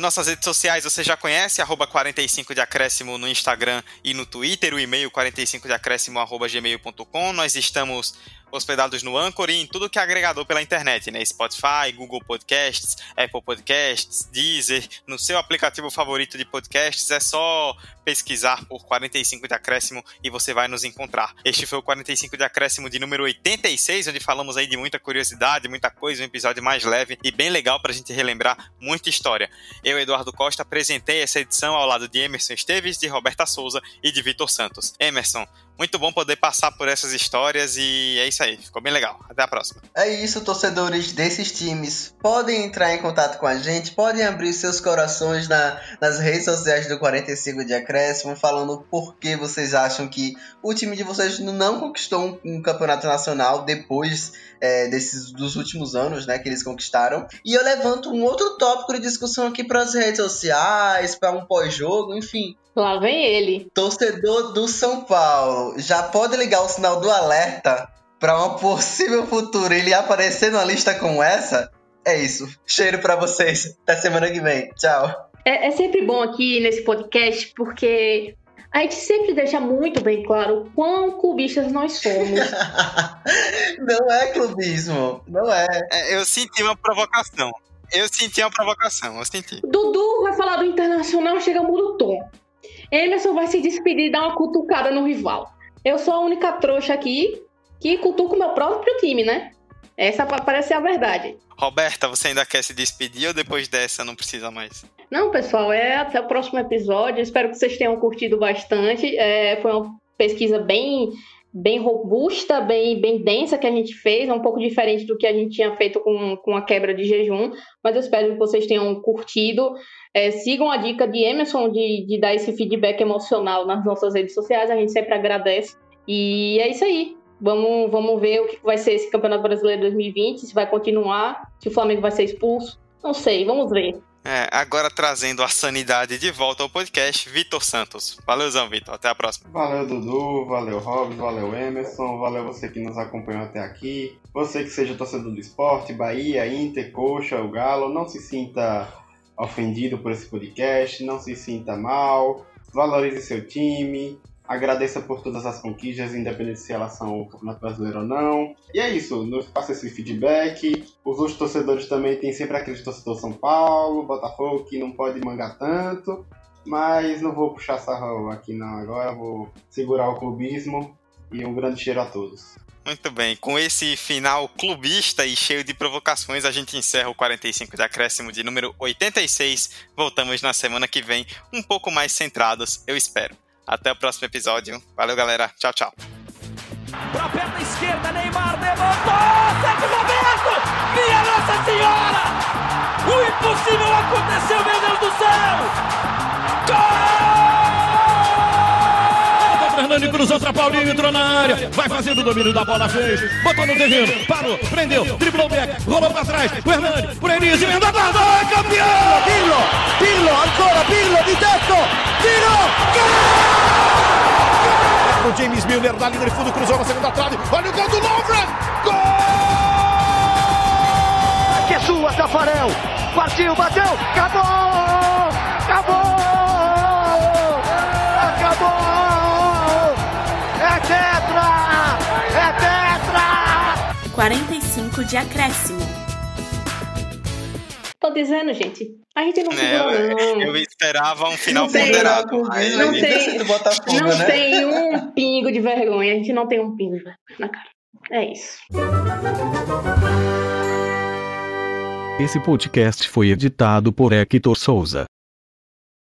Nossas redes sociais você já conhece, arroba 45 de acréscimo no Instagram e no Twitter, o e-mail 45 de acréscimo arroba gmail.com. Nós estamos hospedados no Anchor e em tudo que é agregador pela internet, né? Spotify, Google Podcasts, Apple Podcasts, Deezer, no seu aplicativo favorito de podcasts, é só pesquisar por 45 de acréscimo e você vai nos encontrar. Este foi o 45 de acréscimo de número 86, onde falamos aí de muita curiosidade, muita coisa, um episódio mais leve e bem legal pra gente relembrar muita história. Eu, Eduardo Costa, apresentei essa edição ao lado de Emerson Esteves, de Roberta Souza e de Vitor Santos. Emerson, muito bom poder passar por essas histórias e é isso aí, ficou bem legal. Até a próxima. É isso, torcedores desses times. Podem entrar em contato com a gente, podem abrir seus corações na, nas redes sociais do 45 de Acréscimo, falando por que vocês acham que o time de vocês não conquistou um, um campeonato nacional depois é, desses dos últimos anos, né, que eles conquistaram. E eu levanto um outro tópico de discussão aqui para as redes sociais, para um pós-jogo, enfim. Lá vem ele. Torcedor do São Paulo, já pode ligar o sinal do alerta para um possível futuro ele aparecer numa lista como essa? É isso. Cheiro para vocês. Até semana que vem. Tchau. É, é, sempre bom aqui nesse podcast porque a gente sempre deixa muito bem claro quão clubistas nós somos. não é clubismo. Não é. é. Eu senti uma provocação. Eu senti uma provocação, eu senti. Dudu vai falar do Internacional, chega muda o tom. Emerson vai se despedir e dar uma cutucada no rival. Eu sou a única trouxa aqui que cutuca o meu próprio time, né? Essa parece ser a verdade. Roberta, você ainda quer se despedir ou depois dessa não precisa mais? Não, pessoal, é até o próximo episódio. Espero que vocês tenham curtido bastante. É, foi uma pesquisa bem bem robusta, bem, bem densa que a gente fez, é um pouco diferente do que a gente tinha feito com, com a quebra de jejum, mas eu espero que vocês tenham curtido. É, sigam a dica de Emerson de, de dar esse feedback emocional nas nossas redes sociais, a gente sempre agradece. E é isso aí. Vamos, vamos ver o que vai ser esse Campeonato Brasileiro 2020, se vai continuar, se o Flamengo vai ser expulso. Não sei, vamos ver. É, agora trazendo a sanidade de volta ao podcast, Vitor Santos. Valeuzão, Vitor. Até a próxima. Valeu, Dudu. Valeu, Robson. Valeu, Emerson. Valeu você que nos acompanhou até aqui. Você que seja torcedor do esporte, Bahia, Inter, Coxa, o Galo, não se sinta ofendido por esse podcast, não se sinta mal. Valorize seu time. Agradeça por todas as conquistas, independente se elas são o Campeonato Brasileiro ou não. E é isso, nos passa esse feedback. Os outros torcedores também tem sempre aqueles torcedores São Paulo, Botafogo, que não pode mangar tanto. Mas não vou puxar sarro aqui não agora, vou segurar o clubismo. E um grande cheiro a todos. Muito bem, com esse final clubista e cheio de provocações, a gente encerra o 45 de acréscimo de número 86. Voltamos na semana que vem, um pouco mais centrados, eu espero. Até o próximo episódio. Valeu, galera. Tchau, tchau. Pra perna esquerda, Neymar levantou! Sete Roberto! Minha Nossa Senhora! O impossível aconteceu, meu Deus do céu! Gol! Hernani cruzou pra Paulinho, entrou na área. Vai fazendo o domínio da bola, fez. Botou no terreno, parou, prendeu, driblou o back, rolou pra trás. O Hernani, pro Enis, emenda a guarda, é campeão! Pirlo, Pirlo, ancora Pirlo di tetto, tiro, O James Milner na linha de fundo, cruzou na segunda trave. Olha o gol do Lovren! Gol! Que é sua, Tafarel. Partiu, bateu! Acabou! Acabou! 45 de acréscimo. Tô dizendo, gente. A gente não É, segura, eu, não. eu esperava um final Não tem, ponderado. Aí, Não aí, tem- Botafogo, Não né? tem um pingo de vergonha. A gente não tem um pingo de vergonha na cara. É isso. Esse podcast foi editado por Hector Souza.